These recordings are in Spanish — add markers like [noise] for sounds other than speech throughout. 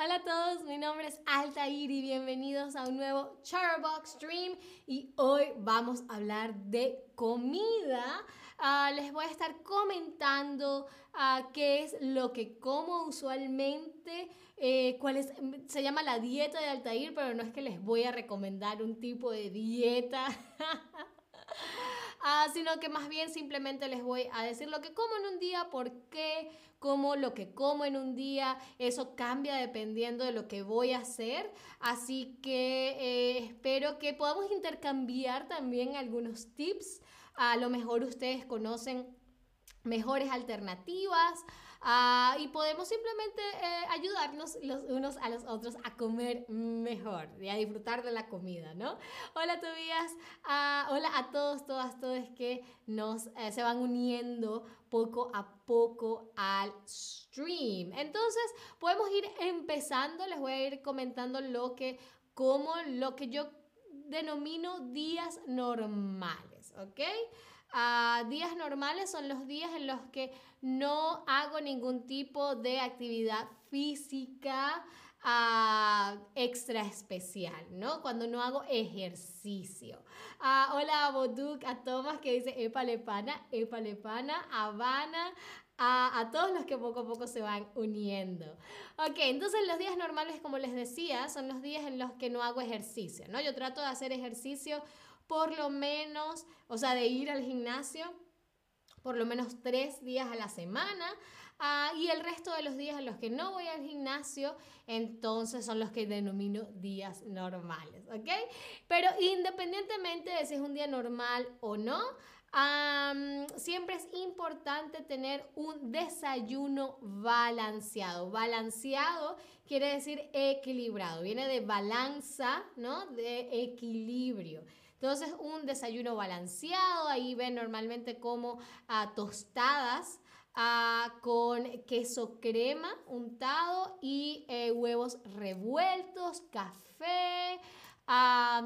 Hola a todos, mi nombre es Altair y bienvenidos a un nuevo Charbox Stream y hoy vamos a hablar de comida. Ah, les voy a estar comentando ah, qué es lo que como usualmente, eh, cuál es, se llama la dieta de Altair, pero no es que les voy a recomendar un tipo de dieta. [laughs] Ah, sino que más bien simplemente les voy a decir lo que como en un día, por qué como lo que como en un día, eso cambia dependiendo de lo que voy a hacer, así que eh, espero que podamos intercambiar también algunos tips, a lo mejor ustedes conocen mejores alternativas Ah, y podemos simplemente eh, ayudarnos los unos a los otros a comer mejor y a disfrutar de la comida, ¿no? Hola Tobías, uh, hola a todos, todas, todos que nos eh, se van uniendo poco a poco al stream. Entonces, podemos ir empezando, les voy a ir comentando lo que, como lo que yo denomino días normales, ¿ok? Días normales son los días en los que no hago ningún tipo de actividad física extra especial, ¿no? Cuando no hago ejercicio. hola a Boduk, a Tomás que dice Epalepana, Epalepana, Habana, a, a, todos los que poco a poco se van uniendo. Ok, entonces los días normales, como les decía, son los días en los que no hago ejercicio, ¿no? Yo trato de hacer ejercicio por lo menos, o sea, de ir al gimnasio por lo menos tres días a la semana. Ah, y el resto de los días en los que no voy al gimnasio, entonces son los que denomino días normales, ¿ok? Pero independientemente de si es un día normal o no, siempre es importante tener un desayuno balanceado. Balanceado quiere decir equilibrado, viene de balanza, ¿no? De equilibrio. Entonces, un desayuno balanceado, ahí ven normalmente como a tostadas con queso crema untado y eh, huevos revueltos, café,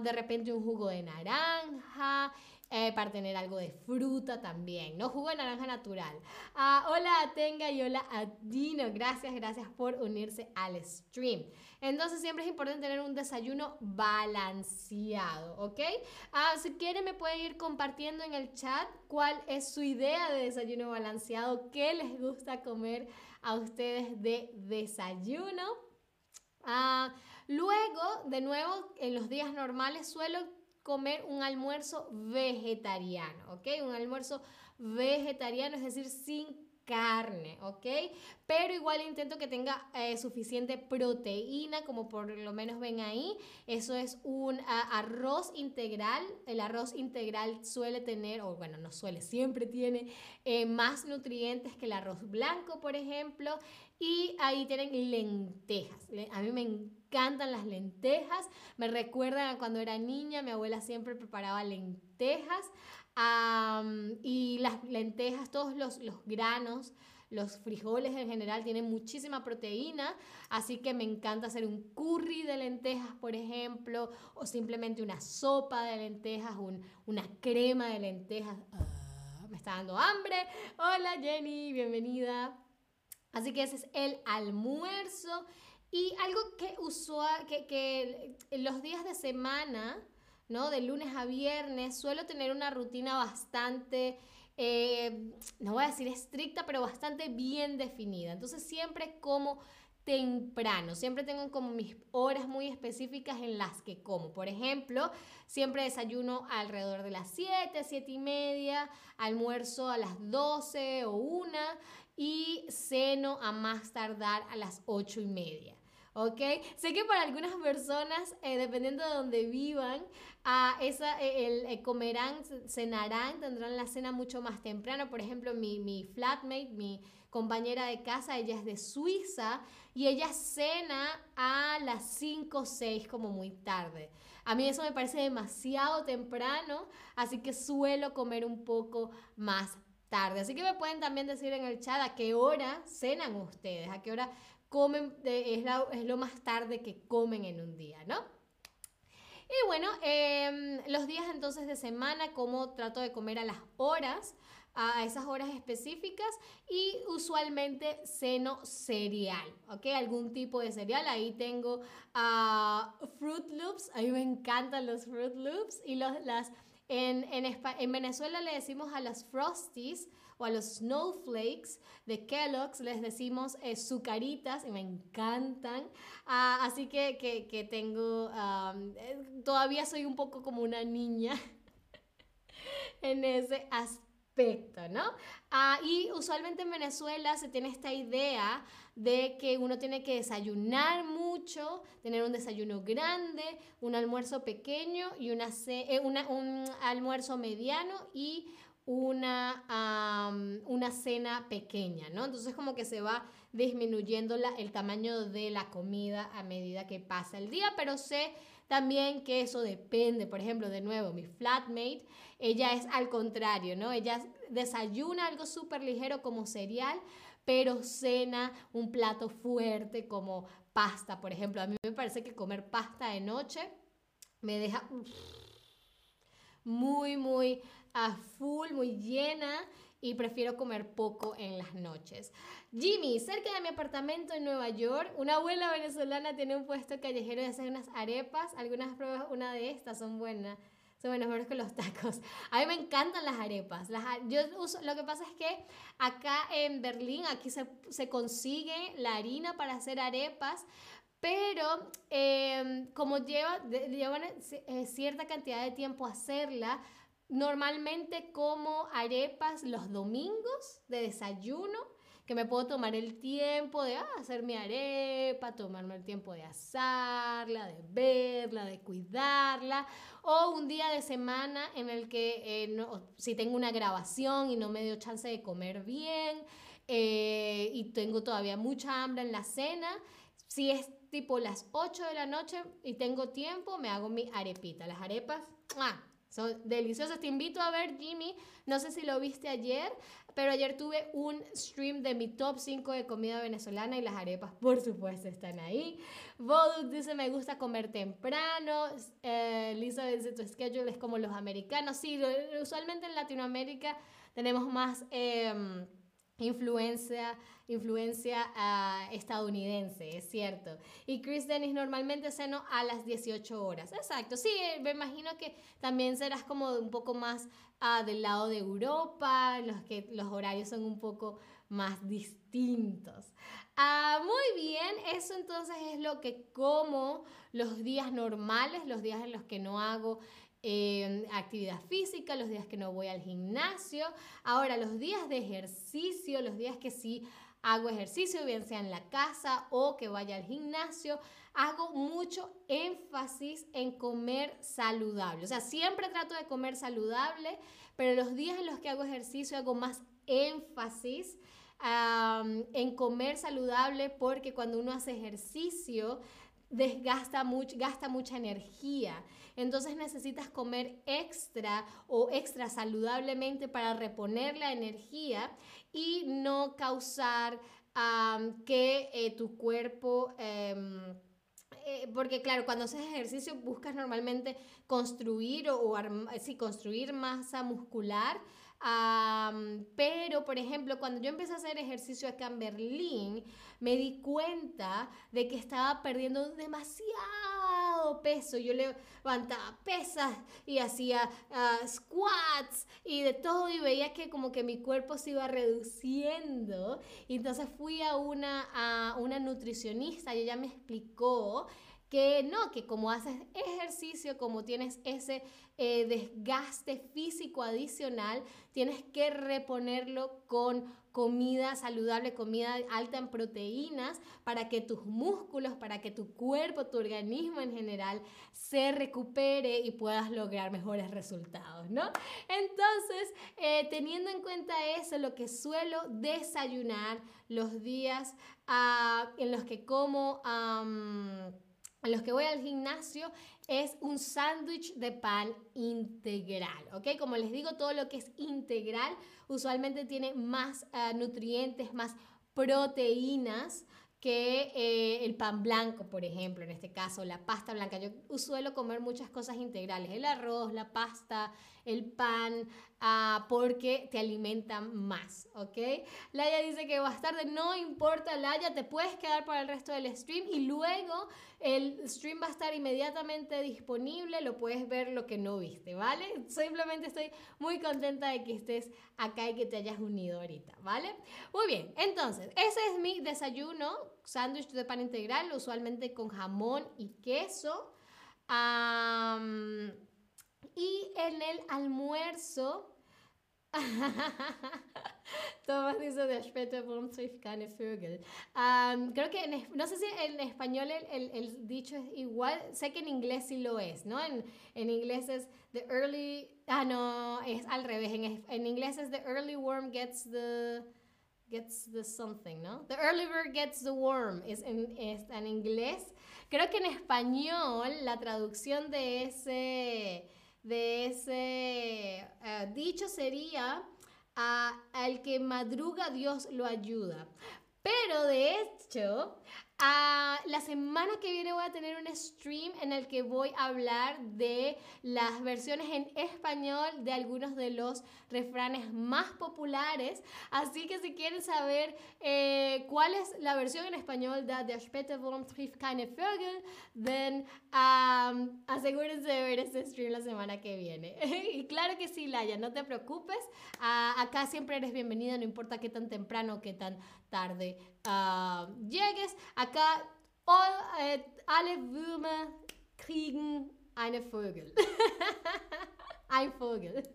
de repente un jugo de naranja eh, para tener algo de fruta también, ¿no? Jugo de naranja natural. Ah, hola a Tenga y hola a Dino. Gracias, gracias por unirse al stream. Entonces siempre es importante tener un desayuno balanceado, ¿ok? Ah, si quieren me pueden ir compartiendo en el chat cuál es su idea de desayuno balanceado, qué les gusta comer a ustedes de desayuno. Ah, luego, de nuevo, en los días normales suelo comer un almuerzo vegetariano, ¿ok? Un almuerzo vegetariano, es decir, sin carne, ¿ok? Pero igual intento que tenga eh, suficiente proteína, como por lo menos ven ahí. Eso es un arroz integral. El arroz integral suele tener, o bueno, no suele, siempre tiene eh, más nutrientes que el arroz blanco, por ejemplo. Y ahí tienen lentejas. A mí me encantan las lentejas. Me recuerdan a cuando era niña, mi abuela siempre preparaba lentejas. Y las lentejas, todos los, los granos, los frijoles en general tienen muchísima proteína, así que me encanta hacer un curry de lentejas, por ejemplo, o simplemente una sopa de lentejas, una crema de lentejas. Ah, me está dando hambre. Hola Jenny, bienvenida. Así que ese es el almuerzo. Y algo que, usual, que, que los días de semana, ¿no? De lunes a viernes, suelo tener una rutina bastante, eh, no voy a decir estricta, pero bastante bien definida. Entonces siempre como temprano. Siempre tengo como mis horas muy específicas en las que como. Por ejemplo, siempre desayuno alrededor de las 7, 7 y media, almuerzo a las 12 o 1 y ceno a más tardar a las 8 y media. ¿Ok? Sé que para algunas personas, eh, dependiendo de donde vivan, a esa, eh, el, eh, comerán, cenarán, tendrán la cena mucho más temprano. Por ejemplo, mi, mi flatmate, mi compañera de casa, ella es de Suiza y ella cena a las 5 o 6 como muy tarde. A mí eso me parece demasiado temprano, así que suelo comer un poco más tarde. Así que me pueden también decir en el chat a qué hora cenan ustedes, a qué hora comen, es, es lo más tarde que comen en un día, ¿no? Y bueno, em, los días entonces de semana, como trato de comer a las horas, a esas horas específicas y usualmente ceno cereal, ¿ok? Algún tipo de cereal. Ahí tengo uh, Fruit Loops, a mí me encantan los Fruit Loops y los, las, en, en, en Venezuela le decimos a las Frosties o a los Snowflakes de Kellogg's les decimos eh, y me encantan. Ah, así que, que, que tengo, eh, todavía soy un poco como una niña [laughs] en ese aspecto ¿no? Ah, y usualmente en Venezuela se tiene esta idea de que uno tiene que desayunar mucho, tener un desayuno grande, un almuerzo pequeño y una, eh, un almuerzo mediano y una, una cena pequeña, ¿no? Entonces como que se va disminuyendo la, el tamaño de la comida a medida que pasa el día, pero sé también que eso depende, por ejemplo, de nuevo, mi flatmate, ella es al contrario, ¿no? Ella desayuna algo súper ligero como cereal, pero cena un plato fuerte como pasta, por ejemplo. A mí me parece que comer pasta de noche me deja muy, muy a full, muy llena y prefiero comer poco en las noches. Jimmy, cerca de mi apartamento en Nueva York, una abuela venezolana tiene un puesto callejero de hacer unas arepas. Algunas pruebas, una de estas son buenas. Son buenas mejores que los tacos. A mí me encantan las arepas. Las, yo uso, lo que pasa es que acá en Berlín, aquí se, se consigue la harina para hacer arepas, pero em, como lleva, llevan eh, cierta cantidad de tiempo hacerla, Normalmente como arepas los domingos de desayuno, que me puedo tomar el tiempo de ah, hacer mi arepa, tomarme el tiempo de asarla, de verla, de cuidarla, o un día de semana en el que eh, si tengo una grabación y no me dio chance de comer bien eh, y tengo todavía mucha hambre en la cena, si es tipo las 8 de la noche y tengo tiempo, me hago mi arepita. Las arepas. Son deliciosas. Te invito a ver, Jimmy. No sé si lo viste ayer, pero ayer tuve un stream de mi top 5 de comida venezolana y las arepas, por supuesto, están ahí. Voduk dice: Me gusta comer temprano. Eh, Lisa dice: Tu schedule es como los americanos. Sí, usualmente en Latinoamérica tenemos más. Em, influencia, influencia uh, estadounidense, es cierto. Y Chris Dennis normalmente ceno a las 18 horas. Exacto, sí, me imagino que también serás como un poco más uh, del lado de Europa, los que los horarios son un poco más distintos. Uh, muy bien, eso entonces es lo que como los días normales, los días en los que no hago Em, actividad física, los días que no voy al gimnasio. Ahora, los días de ejercicio, los días que sí hago ejercicio, bien sea en la casa o que vaya al gimnasio, hago mucho énfasis en comer saludable. O sea, siempre trato de comer saludable, pero los días en los que hago ejercicio hago más énfasis en comer saludable porque cuando uno hace ejercicio desgasta mucho, gasta mucha energía. Entonces necesitas comer extra o extra saludablemente para reponer la energía y no causar que eh, tu cuerpo... Em, eh, porque claro, cuando haces ejercicio buscas normalmente construir o, o construir masa muscular, pero, por ejemplo, cuando yo empecé a hacer ejercicio acá en Berlín, me di cuenta de que estaba perdiendo demasiado peso. Yo levantaba pesas y hacía ah, squats y de todo y veía que como que mi cuerpo se iba reduciendo. Entonces fui a una, a una nutricionista y ella me explicó que no, que como haces ejercicio, como tienes ese eh, desgaste físico adicional, tienes que reponerlo con comida saludable, comida alta en proteínas, para que tus músculos, para que tu cuerpo, tu organismo en general se recupere y puedas lograr mejores resultados, ¿no? Entonces, eh, teniendo en cuenta eso, lo que suelo desayunar los días ah, en los que como a los que voy al gimnasio es un sándwich de pan integral, ¿ok? Como les digo, todo lo que es integral usualmente tiene más eh, nutrientes, más proteínas que eh, el pan blanco, por ejemplo, en este caso, la pasta blanca. Yo suelo comer muchas cosas integrales, el arroz, la pasta, el pan, ah, porque te alimentan más, ¿ok? Laia dice que tarde no importa, Laia, te puedes quedar para el resto del stream y luego el stream va a estar inmediatamente disponible, lo puedes ver lo que no viste, ¿vale? Simplemente estoy muy contenta de que estés acá y que te hayas unido ahorita, ¿vale? Muy bien, entonces, ese es mi desayuno, sándwich de pan integral, usualmente con jamón y queso. Y en el almuerzo [laughs] Thomas dice de später, warum trifft Vögel? creo que, no sé si en español el, el, dicho es igual, sé que en inglés sí lo es, ¿no? En, en inglés es the early, ah, no, es al revés, en, en inglés es the early worm gets the, gets the something, ¿no? The early bird gets the worm, es en, es en inglés. Creo que en español la traducción de ese de ese eh, dicho sería, al que madruga Dios lo ayuda. Pero de hecho, la semana que viene voy a tener un stream en el que voy a hablar de las versiones en español de algunos de los refranes más populares. Así que si quieren saber eh, cuál es la versión en español de Der späte Wurm trifft keine Vögel, then asegúrense de ver este stream la semana que viene. [laughs] y claro que sí, Laia, no te preocupes. acá siempre eres bienvenida, no importa qué tan temprano o qué tan tarde uh, llegues. Acá, all, uh, [laughs] [laughs]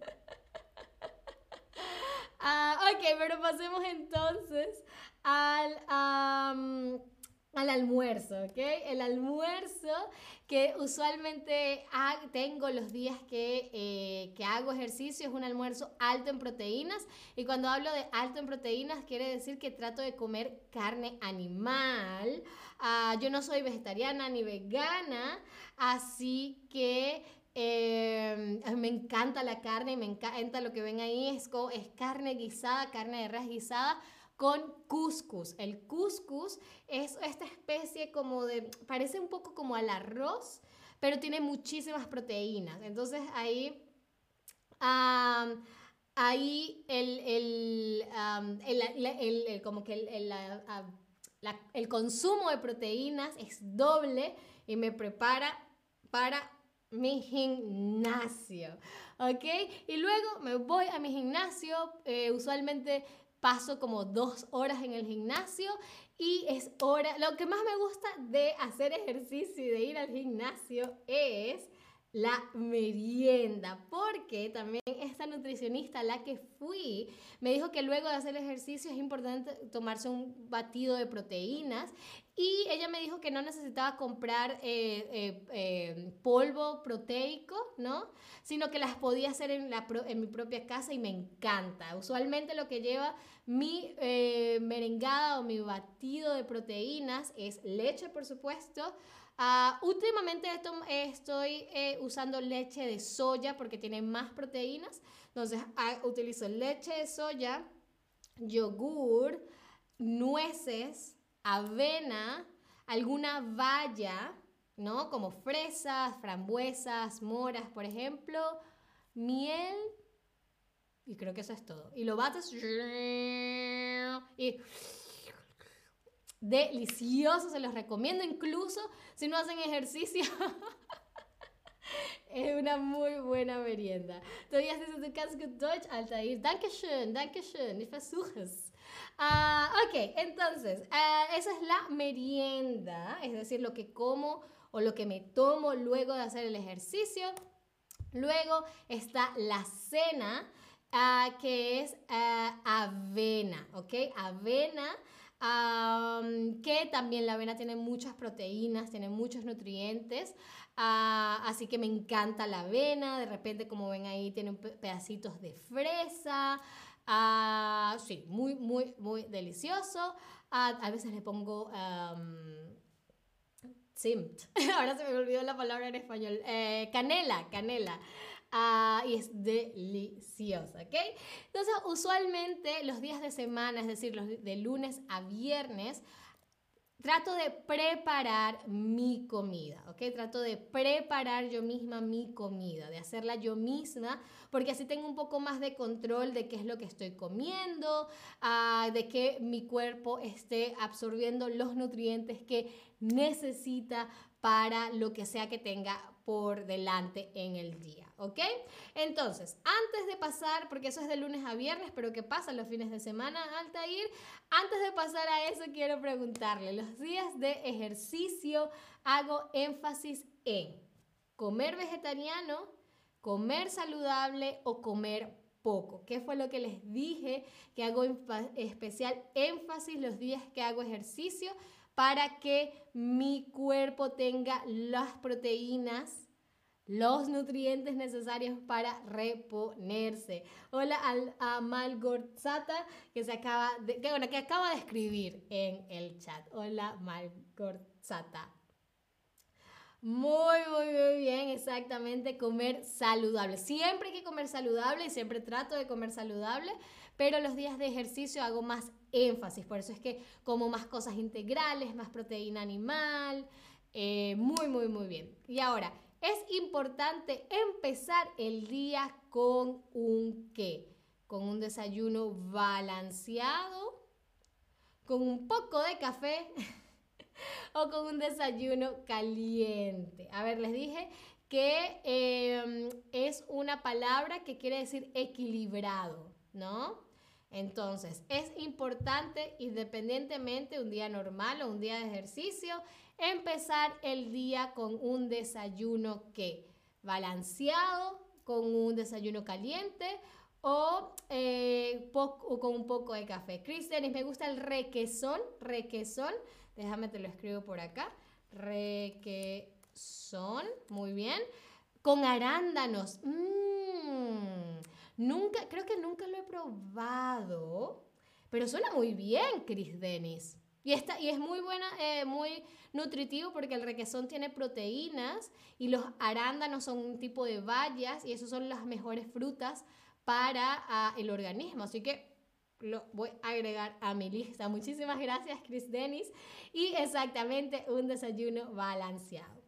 ok, pero pasemos entonces al... Um, al almuerzo, ¿ok? El almuerzo que usualmente tengo los días que, eh, que, hago ejercicio es un almuerzo alto en proteínas y cuando hablo de alto en proteínas quiere decir que trato de comer carne animal. Ah, yo no soy vegetariana ni vegana, así que em, me encanta la carne, me encanta lo que ven ahí, es, es carne guisada, carne de res guisada con couscous. El couscous es esta especie como de, parece un poco como al arroz, pero tiene muchísimas proteínas. Entonces ahí, ahí el, el, como que el, el consumo de proteínas es doble y me prepara para mi gimnasio, ¿ok? Y luego me voy a mi gimnasio, eh, usualmente paso como dos horas en el gimnasio y es hora, lo que más me gusta de hacer ejercicio y de ir al gimnasio es la merienda, porque también esta nutricionista la que fui me dijo que luego de hacer ejercicio es importante tomarse un batido de proteínas y ella me dijo que no necesitaba comprar eh, eh, eh, polvo proteico, ¿no? Sino que las podía hacer en, la, en mi propia casa y me encanta. Usualmente lo que lleva mi merengada o mi batido de proteínas es leche, por supuesto, Uh, últimamente estoy eh, usando leche de soya porque tiene más proteínas. Entonces ah, utilizo leche de soya, yogur, nueces, avena, alguna valla, ¿no? Como fresas, frambuesas, moras, por ejemplo, miel. Y creo que eso es todo. Y lo bates y delicioso, se los recomiendo incluso si no hacen ejercicio. [laughs] es una muy buena merienda. Todavía dices, du kannst gut Deutsch, Altair. Dankeschön, Dankeschön, ich versuche es. Ah, ok, entonces, uh, esa es la merienda, es decir, lo que como o lo que me tomo luego de hacer el ejercicio. Luego está la cena, uh, que es avena, ¿ok? Avena que también la avena tiene muchas proteínas, tiene muchos nutrientes, ah, así que me encanta la avena, de repente como ven ahí tiene pedacitos de fresa, uh, sí, muy, muy, muy delicioso. Ah, a veces le pongo... Simt. [laughs] Ahora se me olvidó la palabra en español. Eh, canela, canela. Ah, y es deliciosa, ¿ok? Entonces, usualmente los días de semana, es decir, los de lunes a viernes, trato de preparar mi comida, ¿ok? Trato de preparar yo misma mi comida, de hacerla yo misma, porque así tengo un poco más de control de qué es lo que estoy comiendo, ah, de que mi cuerpo esté absorbiendo los nutrientes que necesita para lo que sea que tenga por delante en el día, ¿ok? Entonces, antes de pasar, porque eso es de lunes a viernes, pero ¿qué pasa los fines de semana, Altair? Antes de pasar a eso, quiero preguntarle, los días de ejercicio hago énfasis en comer vegetariano, comer saludable o comer poco. ¿Qué fue lo que les dije? Que hago especial énfasis los días que hago ejercicio para que mi cuerpo tenga las proteínas, los nutrientes necesarios para reponerse. Hola a Malgorzata que se acaba de, que, que acaba de escribir en el chat. Hola Malgorzata. Muy, muy, muy bien, exactamente, comer saludable. Siempre hay que comer saludable y siempre trato de comer saludable, pero los días de ejercicio hago más énfasis, por eso es que como más cosas integrales, más proteína animal, eh, muy, muy, muy bien. Y ahora, es importante empezar el día con un qué, con un desayuno balanceado, con un poco de café [laughs] o con un desayuno caliente. A ver, les dije que em, es una palabra que quiere decir equilibrado, ¿no? Entonces, es importante, independientemente un día normal o un día de ejercicio, empezar el día con un desayuno que balanceado, con un desayuno caliente o, eh, con un poco de café. Cristianis, me gusta el requesón, requesón. Déjame te lo escribo por acá. Requesón, muy bien. Con arándanos. Mmm Nunca, creo que nunca lo he probado, pero suena muy bien, Chris Dennis. Y, está, y es muy buena, eh, muy nutritivo porque el requesón tiene proteínas y los arándanos son un tipo de bayas y esos son las mejores frutas para ah, el organismo. Así que lo voy a agregar a mi lista. Muchísimas gracias, Chris Dennis. Y exactamente un desayuno balanceado.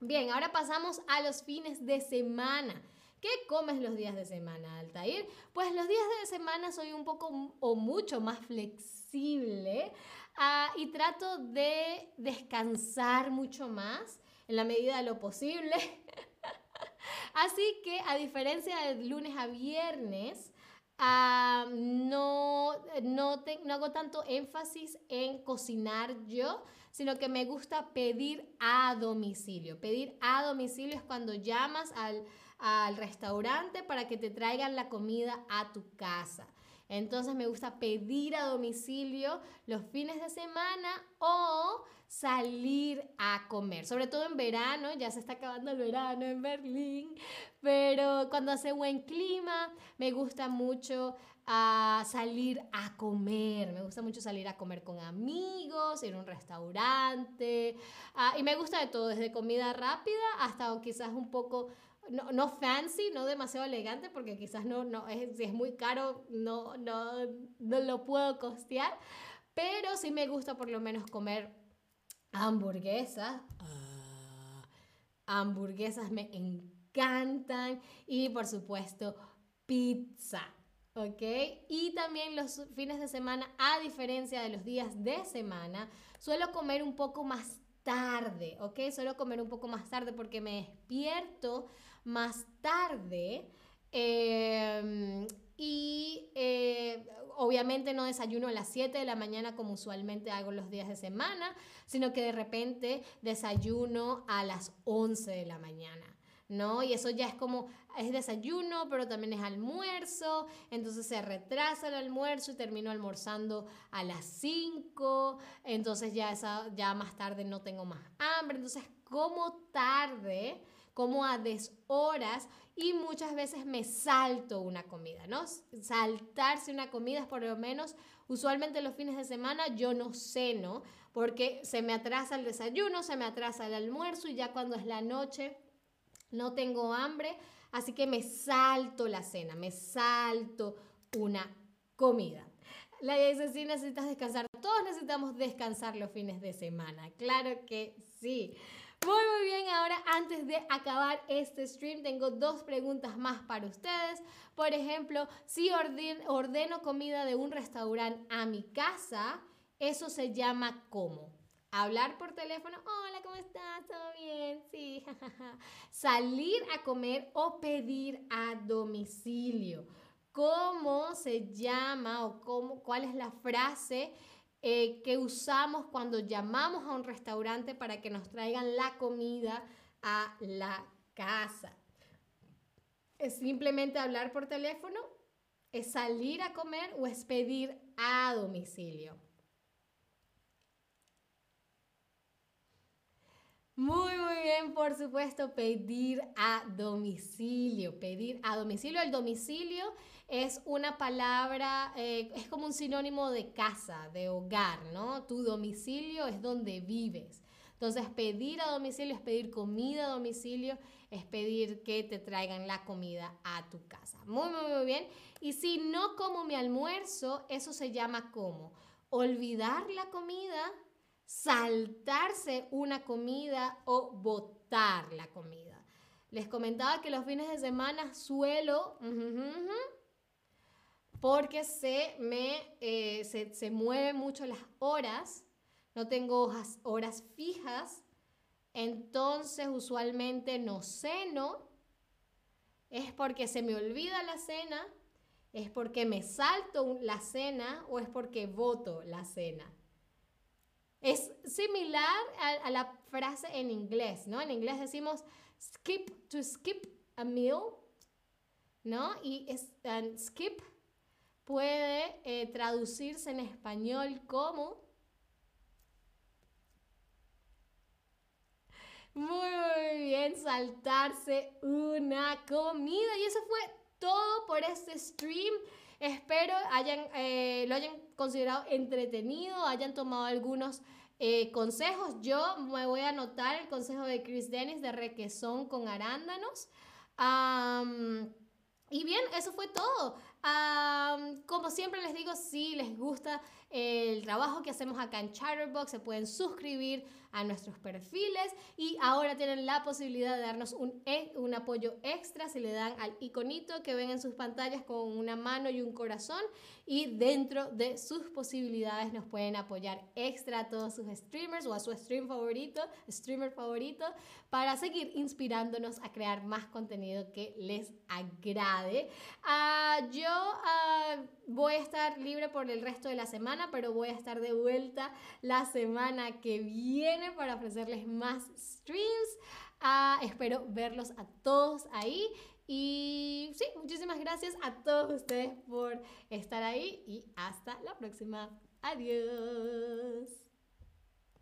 Bien, ahora pasamos a los fines de semana. ¿Qué comes los días de semana, Altair? Pues los días de semana soy un poco o mucho más flexible ah, y trato de descansar mucho más en la medida de lo posible. [laughs] Así que a diferencia de lunes a viernes, ah, no, no, no hago tanto énfasis en cocinar yo, sino que me gusta pedir a domicilio. Pedir a domicilio es cuando llamas al al restaurante para que te traigan la comida a tu casa. Entonces me gusta pedir a domicilio los fines de semana o salir a comer, sobre todo en verano, ya se está acabando el verano en Berlín, pero cuando hace buen clima me gusta mucho a salir a comer. Me gusta mucho salir a comer con amigos, ir a un restaurante. Ah, y me gusta de todo, desde comida rápida hasta quizás un poco no, no, fancy, no demasiado elegante, porque quizás no, no es, si es muy caro, no, no, no lo puedo costear, pero sí me gusta por lo menos comer hamburguesas. Ah, hamburguesas me encantan y por supuesto pizza. ¿ok? Y también los fines de semana, a diferencia de los días de semana, suelo comer un poco más tarde, ¿ok? Suelo comer un poco más tarde porque me despierto más tarde. Em, y eh, obviamente no desayuno a las 7 de la mañana como usualmente hago los días de semana, sino que de repente desayuno a las 11 de la mañana. ¿no? Y eso ya es como, es desayuno, pero también es almuerzo, entonces se retrasa el almuerzo y termino almorzando a las 5, entonces ya, esa, ya más tarde no tengo más hambre, entonces como tarde como a deshoras y muchas veces me salto una comida, ¿no? Saltarse una comida es por lo menos, usualmente los fines de semana yo no ceno porque se me atrasa el desayuno, se me atrasa el almuerzo y ya cuando es la noche no tengo hambre, así que me salto la cena, me salto una comida. La dice, sí necesitas descansar Todos necesitamos descansar los fines de semana, claro que sí. Muy, muy bien, ahora antes de acabar este stream tengo dos preguntas más para ustedes. Por ejemplo, si ordeno comida de un restaurante a mi casa, eso se llama ¿cómo? Hablar por teléfono, hola, ¿cómo estás? ¿Todo bien? Sí, [laughs] Salir a comer o pedir a domicilio. ¿Cómo se llama o cómo, cuál es la frase eh, que usamos cuando llamamos a un restaurante para que nos traigan la comida a la casa. ¿Es simplemente hablar por teléfono? ¿Es salir a comer o es pedir a domicilio? Muy, muy bien, por supuesto, pedir a domicilio. Pedir a domicilio. El domicilio es una palabra, eh, es como un sinónimo de casa, de hogar, ¿no? Tu domicilio es donde vives. Entonces, pedir a domicilio es pedir comida a domicilio, es pedir que te traigan la comida a tu casa. Muy, muy, muy bien. Y si no como mi almuerzo, eso se llama como olvidar la comida saltarse una comida o botar la comida. Les comentaba que los fines de semana suelo, porque se me eh, se, mueven mucho las horas, no tengo horas, horas fijas, entonces usualmente no ceno, es porque se me olvida la cena, es porque me salto la cena o es porque voto la cena. Es similar a, la frase en inglés, ¿no? En inglés decimos skip to skip a meal, ¿no? Y skip puede eh, traducirse en español como Muy bien, saltarse una comida. Y eso fue todo por este stream. Espero hayan, eh, lo hayan considerado entretenido, hayan tomado algunos eh, consejos. Yo me voy a anotar el consejo de Chris Dennis de requesón con arándanos. y bien, eso fue todo. Como siempre les digo, si les gusta el trabajo que hacemos acá en Chatterbox, se pueden suscribir a nuestros perfiles y ahora tienen la posibilidad de darnos un, e, un apoyo extra si le dan al iconito que ven en sus pantallas con una mano y un corazón y dentro de sus posibilidades nos pueden apoyar extra a todos sus streamers o a su stream favorito, streamer favorito para seguir inspirándonos a crear más contenido que les agrade. Uh, yo uh, voy a estar libre por el resto de la semana, pero voy a estar de vuelta la semana que viene para ofrecerles más streams. Ah, espero verlos a todos ahí. Y sí, muchísimas gracias a todos ustedes por estar ahí y hasta la próxima. Adiós.